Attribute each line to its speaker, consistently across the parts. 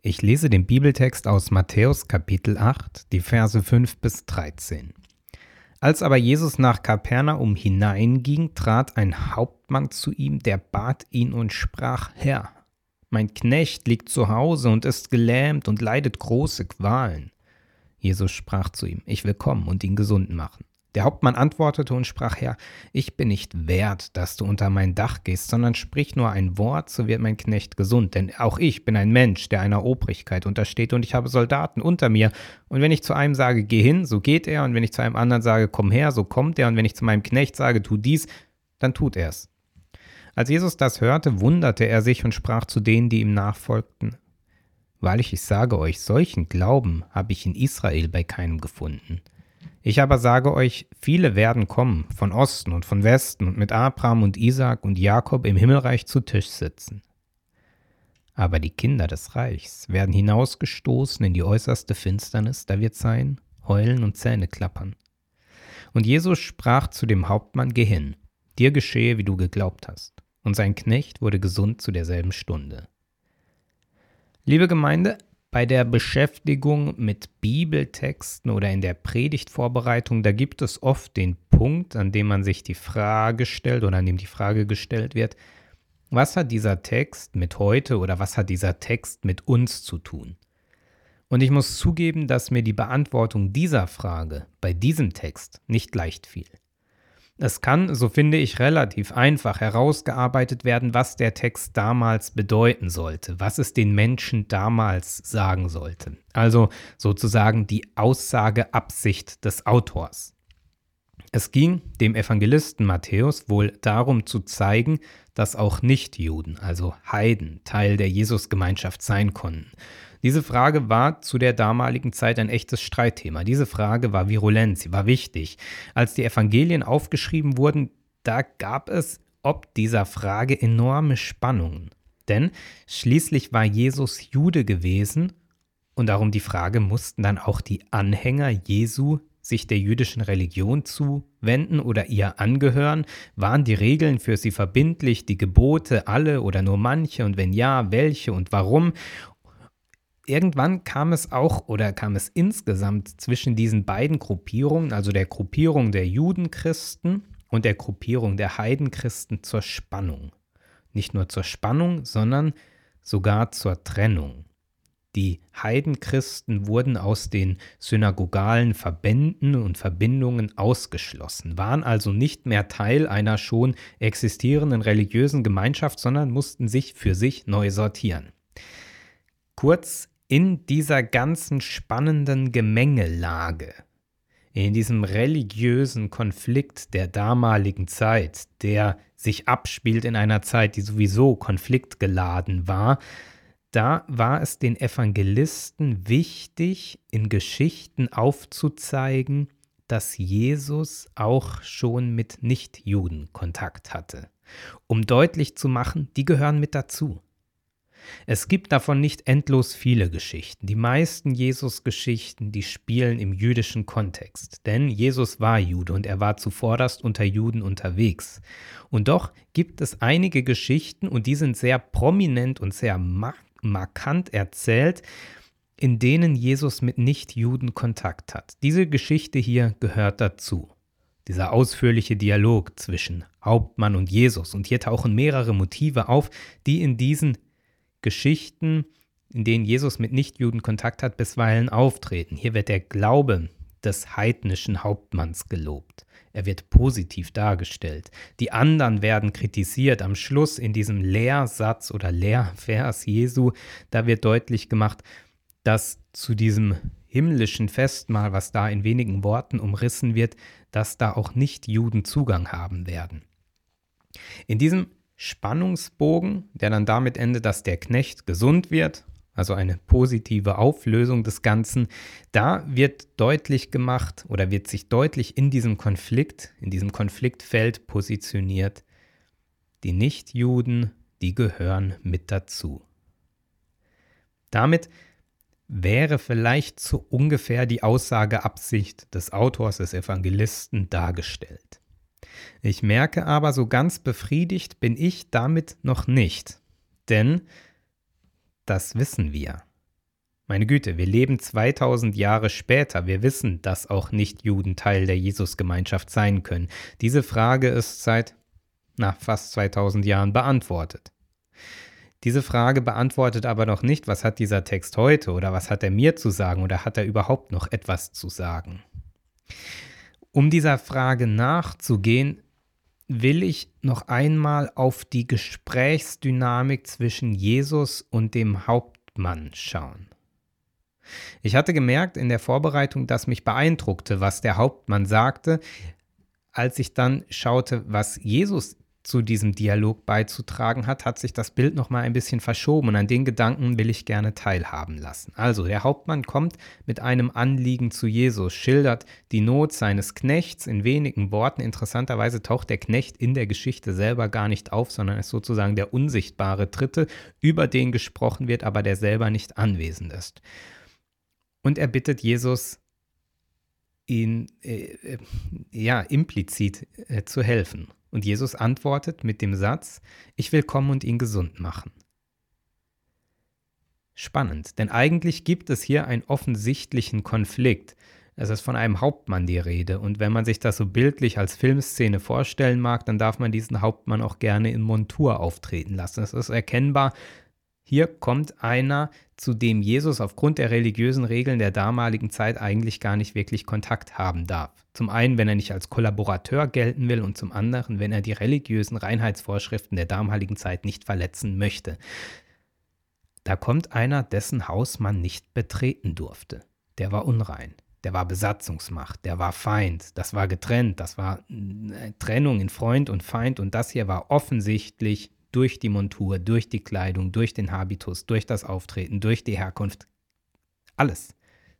Speaker 1: Ich lese den Bibeltext aus Matthäus Kapitel 8, die Verse 5 bis 13. Als aber Jesus nach Kapernaum hineinging, trat ein Hauptmann zu ihm, der bat ihn und sprach, Herr, mein Knecht liegt zu Hause und ist gelähmt und leidet große Qualen. Jesus sprach zu ihm, ich will kommen und ihn gesund machen. Der Hauptmann antwortete und sprach, Herr, ich bin nicht wert, dass du unter mein Dach gehst, sondern sprich nur ein Wort, so wird mein Knecht gesund. Denn auch ich bin ein Mensch, der einer Obrigkeit untersteht, und ich habe Soldaten unter mir. Und wenn ich zu einem sage, geh hin, so geht er, und wenn ich zu einem anderen sage, komm her, so kommt er, und wenn ich zu meinem Knecht sage, tu dies, dann tut er's. Als Jesus das hörte, wunderte er sich und sprach zu denen, die ihm nachfolgten, Wahrlich, ich sage euch, solchen Glauben habe ich in Israel bei keinem gefunden. Ich aber sage euch, viele werden kommen, von Osten und von Westen, und mit Abraham und Isaak und Jakob im Himmelreich zu Tisch sitzen. Aber die Kinder des Reichs werden hinausgestoßen in die äußerste Finsternis, da wird sein, heulen und Zähne klappern. Und Jesus sprach zu dem Hauptmann, Geh hin, dir geschehe, wie du geglaubt hast. Und sein Knecht wurde gesund zu derselben Stunde. Liebe Gemeinde, bei der Beschäftigung mit Bibeltexten oder in der Predigtvorbereitung, da gibt es oft den Punkt, an dem man sich die Frage stellt oder an dem die Frage gestellt wird, was hat dieser Text mit heute oder was hat dieser Text mit uns zu tun? Und ich muss zugeben, dass mir die Beantwortung dieser Frage bei diesem Text nicht leicht fiel. Es kann, so finde ich, relativ einfach herausgearbeitet werden, was der Text damals bedeuten sollte, was es den Menschen damals sagen sollte. Also sozusagen die Aussageabsicht des Autors. Es ging dem Evangelisten Matthäus wohl darum zu zeigen, dass auch Nichtjuden, also Heiden, Teil der Jesusgemeinschaft sein konnten diese Frage war zu der damaligen Zeit ein echtes Streitthema. Diese Frage war virulent, sie war wichtig. Als die Evangelien aufgeschrieben wurden, da gab es ob dieser Frage enorme Spannungen. Denn schließlich war Jesus Jude gewesen und darum die Frage, mussten dann auch die Anhänger Jesu sich der jüdischen Religion zuwenden oder ihr angehören? Waren die Regeln für sie verbindlich, die Gebote alle oder nur manche und wenn ja, welche und warum? Irgendwann kam es auch oder kam es insgesamt zwischen diesen beiden Gruppierungen, also der Gruppierung der Judenchristen und der Gruppierung der Heidenchristen zur Spannung. Nicht nur zur Spannung, sondern sogar zur Trennung. Die Heidenchristen wurden aus den synagogalen Verbänden und Verbindungen ausgeschlossen, waren also nicht mehr Teil einer schon existierenden religiösen Gemeinschaft, sondern mussten sich für sich neu sortieren. Kurz, in dieser ganzen spannenden Gemengelage, in diesem religiösen Konflikt der damaligen Zeit, der sich abspielt in einer Zeit, die sowieso konfliktgeladen war, da war es den Evangelisten wichtig, in Geschichten aufzuzeigen, dass Jesus auch schon mit Nichtjuden Kontakt hatte, um deutlich zu machen, die gehören mit dazu. Es gibt davon nicht endlos viele Geschichten. Die meisten Jesus-Geschichten, die spielen im jüdischen Kontext. Denn Jesus war Jude und er war zuvorderst unter Juden unterwegs. Und doch gibt es einige Geschichten und die sind sehr prominent und sehr markant erzählt, in denen Jesus mit Nichtjuden Kontakt hat. Diese Geschichte hier gehört dazu. Dieser ausführliche Dialog zwischen Hauptmann und Jesus. Und hier tauchen mehrere Motive auf, die in diesen Geschichten, in denen Jesus mit Nichtjuden Kontakt hat, bisweilen auftreten. Hier wird der Glaube des heidnischen Hauptmanns gelobt. Er wird positiv dargestellt. Die anderen werden kritisiert. Am Schluss in diesem Lehrsatz oder Lehrvers Jesu, da wird deutlich gemacht, dass zu diesem himmlischen Festmahl, was da in wenigen Worten umrissen wird, dass da auch Nicht-Juden Zugang haben werden. In diesem Spannungsbogen, der dann damit endet, dass der Knecht gesund wird, also eine positive Auflösung des Ganzen, da wird deutlich gemacht oder wird sich deutlich in diesem Konflikt, in diesem Konfliktfeld positioniert, die Nichtjuden, die gehören mit dazu. Damit wäre vielleicht so ungefähr die Aussageabsicht des Autors, des Evangelisten dargestellt. Ich merke aber, so ganz befriedigt bin ich damit noch nicht. Denn, das wissen wir, Meine Güte, wir leben 2000 Jahre später. Wir wissen, dass auch Nicht-Juden Teil der Jesusgemeinschaft sein können. Diese Frage ist seit na, fast 2000 Jahren beantwortet. Diese Frage beantwortet aber noch nicht, was hat dieser Text heute oder was hat er mir zu sagen oder hat er überhaupt noch etwas zu sagen. Um dieser Frage nachzugehen, will ich noch einmal auf die Gesprächsdynamik zwischen Jesus und dem Hauptmann schauen. Ich hatte gemerkt in der Vorbereitung, dass mich beeindruckte, was der Hauptmann sagte, als ich dann schaute, was Jesus zu diesem Dialog beizutragen hat, hat sich das Bild noch mal ein bisschen verschoben und an den Gedanken will ich gerne teilhaben lassen. Also, der Hauptmann kommt mit einem Anliegen zu Jesus, schildert die Not seines Knechts in wenigen Worten. Interessanterweise taucht der Knecht in der Geschichte selber gar nicht auf, sondern ist sozusagen der unsichtbare Dritte, über den gesprochen wird, aber der selber nicht anwesend ist. Und er bittet Jesus, ihn äh, äh ja implizit äh, zu helfen. Und Jesus antwortet mit dem Satz, ich will kommen und ihn gesund machen. Spannend, denn eigentlich gibt es hier einen offensichtlichen Konflikt. Es ist von einem Hauptmann die Rede, und wenn man sich das so bildlich als Filmszene vorstellen mag, dann darf man diesen Hauptmann auch gerne in Montur auftreten lassen. Es ist erkennbar, hier kommt einer, zu dem Jesus aufgrund der religiösen Regeln der damaligen Zeit eigentlich gar nicht wirklich Kontakt haben darf. Zum einen, wenn er nicht als Kollaborateur gelten will und zum anderen, wenn er die religiösen Reinheitsvorschriften der damaligen Zeit nicht verletzen möchte. Da kommt einer, dessen Haus man nicht betreten durfte. Der war unrein. Der war Besatzungsmacht, der war Feind, das war getrennt, das war äh, Trennung in Freund und Feind und das hier war offensichtlich durch die Montur, durch die Kleidung, durch den Habitus, durch das Auftreten, durch die Herkunft. Alles.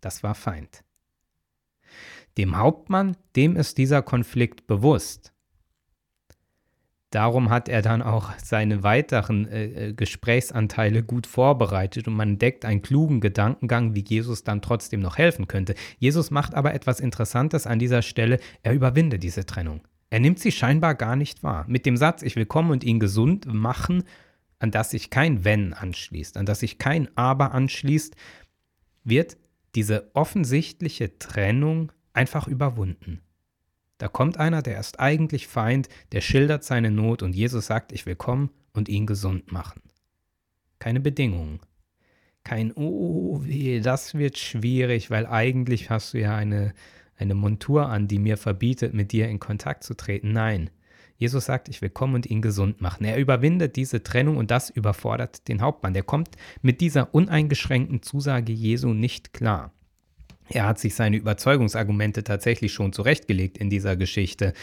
Speaker 1: Das war Feind. Dem Hauptmann, dem ist dieser Konflikt bewusst. Darum hat er dann auch seine weiteren äh, äh Gesprächsanteile gut vorbereitet und man entdeckt einen klugen Gedankengang, wie Jesus dann trotzdem noch helfen könnte. Jesus macht aber etwas Interessantes an dieser Stelle, er überwindet diese Trennung. Er nimmt sie scheinbar gar nicht wahr. Mit dem Satz, ich will kommen und ihn gesund machen, an das sich kein Wenn anschließt, an das sich kein Aber anschließt, wird diese offensichtliche Trennung einfach überwunden. Da kommt einer, der ist eigentlich Feind, der schildert seine Not und Jesus sagt, ich will kommen und ihn gesund machen. Keine Bedingungen. Kein, oh weh, das wird schwierig, weil eigentlich hast du ja eine eine Montur an, die mir verbietet, mit dir in Kontakt zu treten. Nein. Jesus sagt, ich will kommen und ihn gesund machen. Er überwindet diese Trennung und das überfordert den Hauptmann. Der kommt mit dieser uneingeschränkten Zusage Jesu nicht klar. Er hat sich seine Überzeugungsargumente tatsächlich schon zurechtgelegt in dieser Geschichte.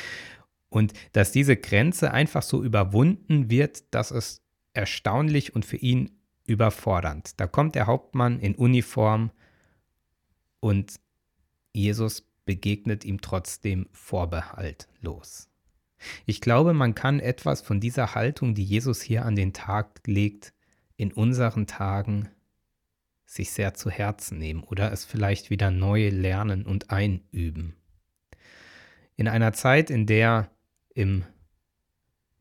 Speaker 1: Und dass diese Grenze einfach so überwunden wird, das ist erstaunlich und für ihn überfordernd. Da kommt der Hauptmann in Uniform und Jesus begegnet ihm trotzdem vorbehaltlos. Ich glaube, man kann etwas von dieser Haltung, die Jesus hier an den Tag legt, in unseren Tagen sich sehr zu Herzen nehmen oder es vielleicht wieder neu lernen und einüben. In einer Zeit, in der im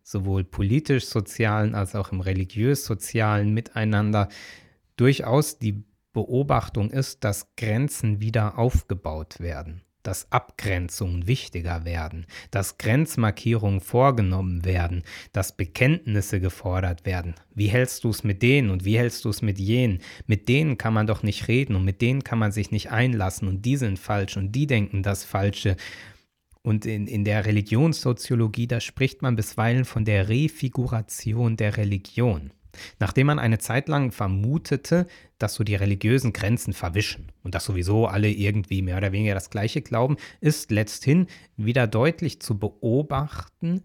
Speaker 1: sowohl politisch-sozialen als auch im religiös-sozialen Miteinander durchaus die Beobachtung ist, dass Grenzen wieder aufgebaut werden dass Abgrenzungen wichtiger werden, dass Grenzmarkierungen vorgenommen werden, dass Bekenntnisse gefordert werden. Wie hältst du es mit denen und wie hältst du es mit jenen? Mit denen kann man doch nicht reden und mit denen kann man sich nicht einlassen und die sind falsch und die denken das Falsche. Und in, in der Religionssoziologie, da spricht man bisweilen von der Refiguration der Religion. Nachdem man eine Zeit lang vermutete, dass so die religiösen Grenzen verwischen und dass sowieso alle irgendwie mehr oder weniger das Gleiche glauben, ist letzthin wieder deutlich zu beobachten,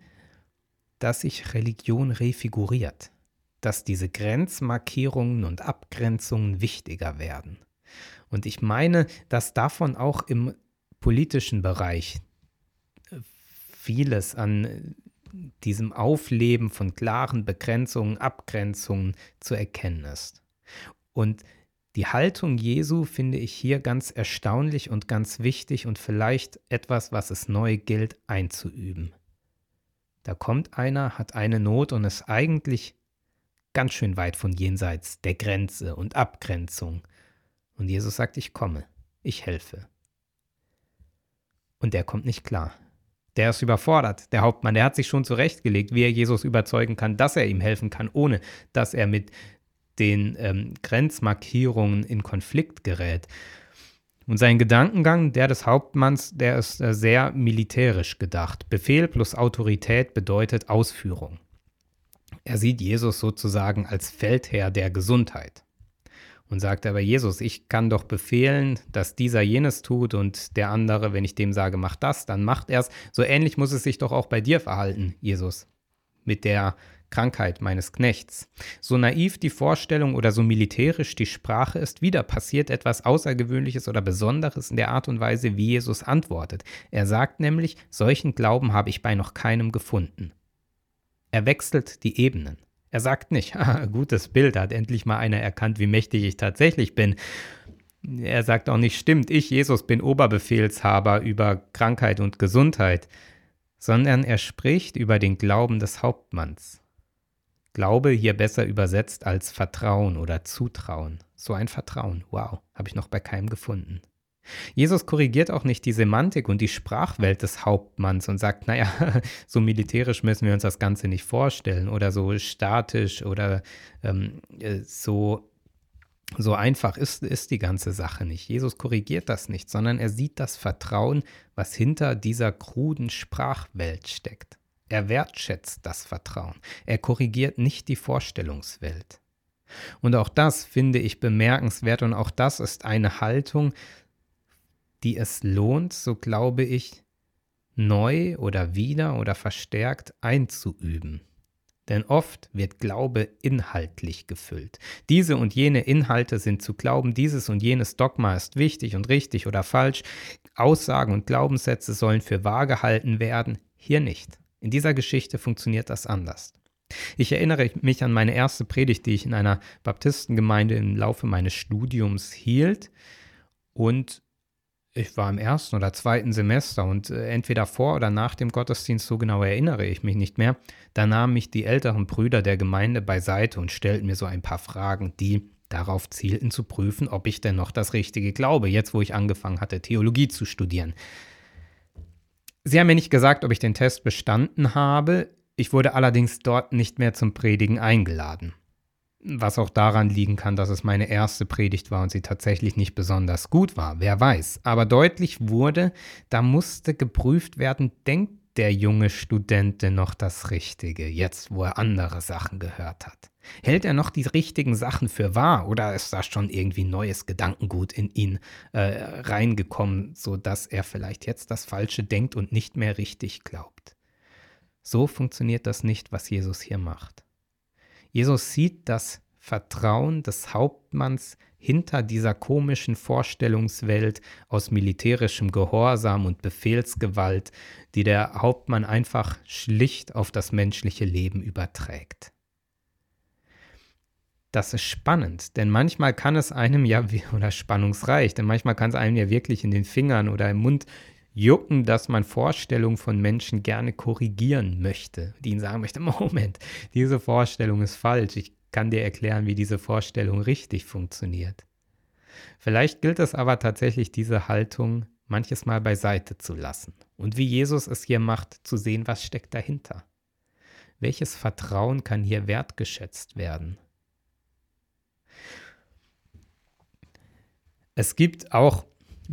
Speaker 1: dass sich Religion refiguriert, dass diese Grenzmarkierungen und Abgrenzungen wichtiger werden. Und ich meine, dass davon auch im politischen Bereich vieles an diesem Aufleben von klaren Begrenzungen, Abgrenzungen zu erkennen ist. Und die Haltung Jesu finde ich hier ganz erstaunlich und ganz wichtig und vielleicht etwas, was es neu gilt einzuüben. Da kommt einer, hat eine Not und ist eigentlich ganz schön weit von jenseits der Grenze und Abgrenzung. Und Jesus sagt, ich komme, ich helfe. Und der kommt nicht klar. Der ist überfordert. Der Hauptmann, der hat sich schon zurechtgelegt, wie er Jesus überzeugen kann, dass er ihm helfen kann, ohne dass er mit den ähm, Grenzmarkierungen in Konflikt gerät. Und sein Gedankengang, der des Hauptmanns, der ist äh, sehr militärisch gedacht. Befehl plus Autorität bedeutet Ausführung. Er sieht Jesus sozusagen als Feldherr der Gesundheit und sagt aber, Jesus, ich kann doch befehlen, dass dieser jenes tut und der andere, wenn ich dem sage, mach das, dann macht er es. So ähnlich muss es sich doch auch bei dir verhalten, Jesus, mit der Krankheit meines Knechts. So naiv die Vorstellung oder so militärisch die Sprache ist, wieder passiert etwas Außergewöhnliches oder Besonderes in der Art und Weise, wie Jesus antwortet. Er sagt nämlich, solchen Glauben habe ich bei noch keinem gefunden. Er wechselt die Ebenen. Er sagt nicht, gutes Bild, hat endlich mal einer erkannt, wie mächtig ich tatsächlich bin. Er sagt auch nicht, stimmt, ich, Jesus, bin Oberbefehlshaber über Krankheit und Gesundheit, sondern er spricht über den Glauben des Hauptmanns. Glaube hier besser übersetzt als Vertrauen oder Zutrauen. So ein Vertrauen, wow, habe ich noch bei keinem gefunden. Jesus korrigiert auch nicht die Semantik und die Sprachwelt des Hauptmanns und sagt, naja, so militärisch müssen wir uns das Ganze nicht vorstellen oder so statisch oder ähm, äh, so, so einfach ist, ist die ganze Sache nicht. Jesus korrigiert das nicht, sondern er sieht das Vertrauen, was hinter dieser kruden Sprachwelt steckt. Er wertschätzt das Vertrauen. Er korrigiert nicht die Vorstellungswelt. Und auch das finde ich bemerkenswert und auch das ist eine Haltung, die es lohnt, so glaube ich, neu oder wieder oder verstärkt einzuüben. Denn oft wird Glaube inhaltlich gefüllt. Diese und jene Inhalte sind zu glauben, dieses und jenes Dogma ist wichtig und richtig oder falsch, Aussagen und Glaubenssätze sollen für wahr gehalten werden, hier nicht. In dieser Geschichte funktioniert das anders. Ich erinnere mich an meine erste Predigt, die ich in einer Baptistengemeinde im Laufe meines Studiums hielt und ich war im ersten oder zweiten Semester und äh, entweder vor oder nach dem Gottesdienst, so genau erinnere ich mich nicht mehr, da nahmen mich die älteren Brüder der Gemeinde beiseite und stellten mir so ein paar Fragen, die darauf zielten zu prüfen, ob ich denn noch das Richtige glaube, jetzt wo ich angefangen hatte, Theologie zu studieren. Sie haben mir nicht gesagt, ob ich den Test bestanden habe, ich wurde allerdings dort nicht mehr zum Predigen eingeladen was auch daran liegen kann, dass es meine erste Predigt war und sie tatsächlich nicht besonders gut war, wer weiß. Aber deutlich wurde, da musste geprüft werden, denkt der junge Student denn noch das Richtige, jetzt wo er andere Sachen gehört hat? Hält er noch die richtigen Sachen für wahr oder ist da schon irgendwie neues Gedankengut in ihn äh, reingekommen, sodass er vielleicht jetzt das Falsche denkt und nicht mehr richtig glaubt? So funktioniert das nicht, was Jesus hier macht. Jesus sieht das Vertrauen des Hauptmanns hinter dieser komischen Vorstellungswelt aus militärischem Gehorsam und Befehlsgewalt, die der Hauptmann einfach schlicht auf das menschliche Leben überträgt. Das ist spannend, denn manchmal kann es einem ja, oder spannungsreich, denn manchmal kann es einem ja wirklich in den Fingern oder im Mund jucken, dass man Vorstellungen von Menschen gerne korrigieren möchte, die ihnen sagen möchte, Moment, diese Vorstellung ist falsch, ich kann dir erklären, wie diese Vorstellung richtig funktioniert. Vielleicht gilt es aber tatsächlich, diese Haltung manches Mal beiseite zu lassen und wie Jesus es hier macht, zu sehen, was steckt dahinter. Welches Vertrauen kann hier wertgeschätzt werden? Es gibt auch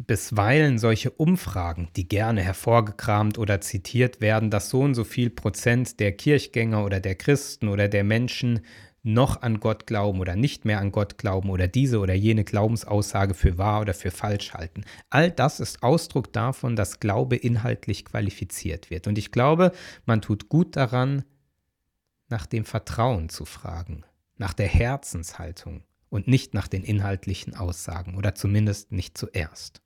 Speaker 1: bisweilen solche Umfragen, die gerne hervorgekramt oder zitiert werden, dass so und so viel Prozent der Kirchgänger oder der Christen oder der Menschen noch an Gott glauben oder nicht mehr an Gott glauben oder diese oder jene Glaubensaussage für wahr oder für falsch halten. All das ist Ausdruck davon, dass Glaube inhaltlich qualifiziert wird. Und ich glaube, man tut gut daran, nach dem Vertrauen zu fragen, nach der Herzenshaltung und nicht nach den inhaltlichen Aussagen oder zumindest nicht zuerst.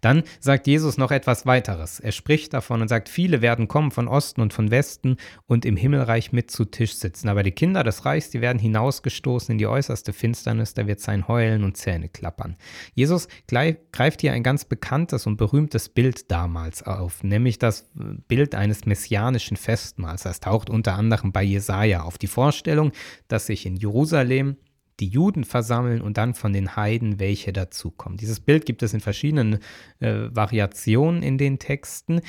Speaker 1: Dann sagt Jesus noch etwas weiteres. Er spricht davon und sagt, viele werden kommen von Osten und von Westen und im Himmelreich mit zu Tisch sitzen. Aber die Kinder des Reichs, die werden hinausgestoßen in die äußerste Finsternis, da wird sein Heulen und Zähne klappern. Jesus greift hier ein ganz bekanntes und berühmtes Bild damals auf, nämlich das Bild eines messianischen Festmahls. Das taucht unter anderem bei Jesaja auf. Die Vorstellung, dass sich in Jerusalem die Juden versammeln und dann von den Heiden welche dazukommen. Dieses Bild gibt es in verschiedenen äh, Variationen in den Texten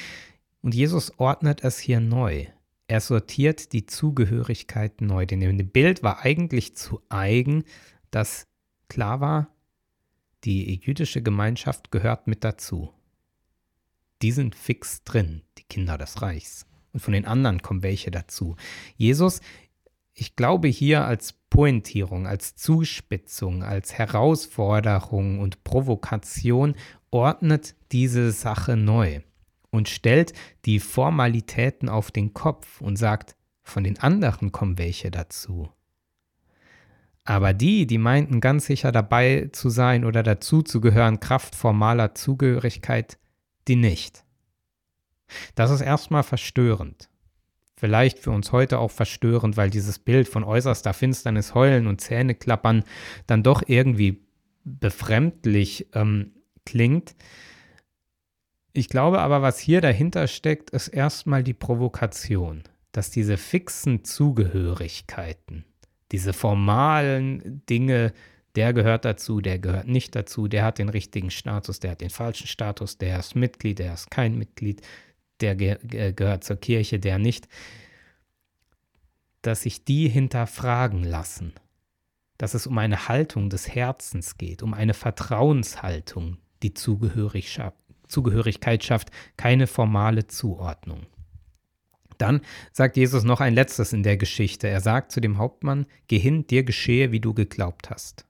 Speaker 1: und Jesus ordnet es hier neu. Er sortiert die Zugehörigkeit neu. Denn dem Bild war eigentlich zu eigen, dass klar war, die jüdische Gemeinschaft gehört mit dazu. Die sind fix drin, die Kinder des Reichs. Und von den anderen kommen welche dazu. Jesus, ich glaube hier als Pointierung, als Zuspitzung, als Herausforderung und Provokation ordnet diese Sache neu und stellt die Formalitäten auf den Kopf und sagt, von den anderen kommen welche dazu. Aber die, die meinten ganz sicher dabei zu sein oder dazu zu gehören, Kraft formaler Zugehörigkeit, die nicht. Das ist erstmal verstörend. Vielleicht für uns heute auch verstörend, weil dieses Bild von äußerster Finsternis, Heulen und Zähneklappern dann doch irgendwie befremdlich ähm, klingt. Ich glaube aber, was hier dahinter steckt, ist erstmal die Provokation, dass diese fixen Zugehörigkeiten, diese formalen Dinge, der gehört dazu, der gehört nicht dazu, der hat den richtigen Status, der hat den falschen Status, der ist Mitglied, der ist kein Mitglied, der ge gehört zur Kirche, der nicht, dass sich die hinterfragen lassen, dass es um eine Haltung des Herzens geht, um eine Vertrauenshaltung, die Zugehörigkeit schafft, keine formale Zuordnung. Dann sagt Jesus noch ein letztes in der Geschichte. Er sagt zu dem Hauptmann, Geh hin, dir geschehe, wie du geglaubt hast.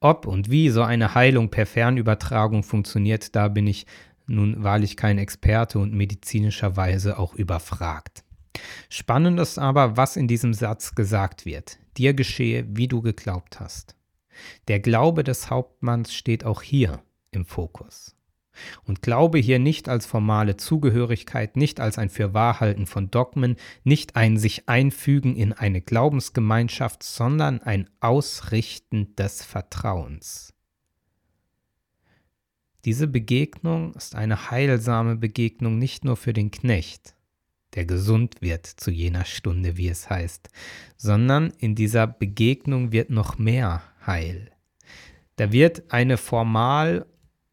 Speaker 1: Ob und wie so eine Heilung per Fernübertragung funktioniert, da bin ich nun wahrlich kein Experte und medizinischerweise auch überfragt. Spannend ist aber, was in diesem Satz gesagt wird. Dir geschehe, wie du geglaubt hast. Der Glaube des Hauptmanns steht auch hier im Fokus. Und Glaube hier nicht als formale Zugehörigkeit, nicht als ein Fürwahrhalten von Dogmen, nicht ein sich einfügen in eine Glaubensgemeinschaft, sondern ein Ausrichten des Vertrauens. Diese Begegnung ist eine heilsame Begegnung nicht nur für den Knecht, der gesund wird zu jener Stunde, wie es heißt, sondern in dieser Begegnung wird noch mehr Heil. Da wird eine formal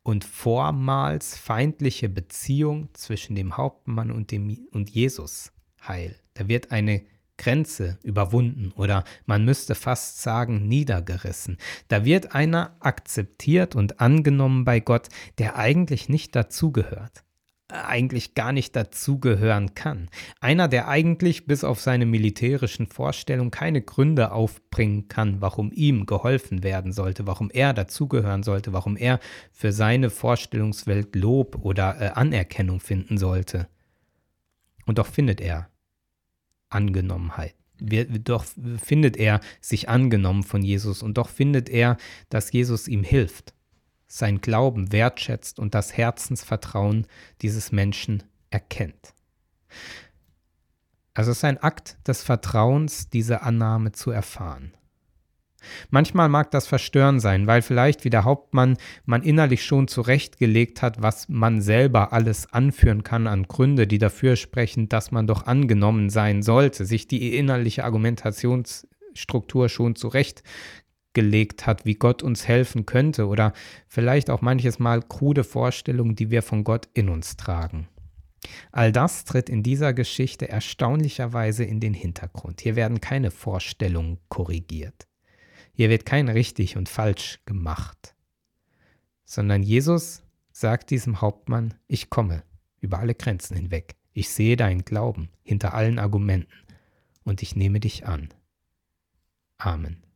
Speaker 1: und vormals feindliche Beziehung zwischen dem Hauptmann und, dem, und Jesus heil. Da wird eine Grenze überwunden oder man müsste fast sagen niedergerissen. Da wird einer akzeptiert und angenommen bei Gott, der eigentlich nicht dazugehört eigentlich gar nicht dazugehören kann. Einer, der eigentlich bis auf seine militärischen Vorstellungen keine Gründe aufbringen kann, warum ihm geholfen werden sollte, warum er dazugehören sollte, warum er für seine Vorstellungswelt Lob oder äh, Anerkennung finden sollte. Und doch findet er Angenommenheit. Doch findet er sich angenommen von Jesus und doch findet er, dass Jesus ihm hilft sein Glauben wertschätzt und das Herzensvertrauen dieses Menschen erkennt. Also es ist ein Akt des Vertrauens, diese Annahme zu erfahren. Manchmal mag das verstörend sein, weil vielleicht wie der Hauptmann man innerlich schon zurechtgelegt hat, was man selber alles anführen kann an Gründe, die dafür sprechen, dass man doch angenommen sein sollte, sich die innerliche Argumentationsstruktur schon zurecht gelegt hat, wie Gott uns helfen könnte oder vielleicht auch manches Mal krude Vorstellungen, die wir von Gott in uns tragen. All das tritt in dieser Geschichte erstaunlicherweise in den Hintergrund. Hier werden keine Vorstellungen korrigiert. Hier wird kein richtig und falsch gemacht, sondern Jesus sagt diesem Hauptmann, ich komme über alle Grenzen hinweg. Ich sehe deinen Glauben hinter allen Argumenten und ich nehme dich an. Amen.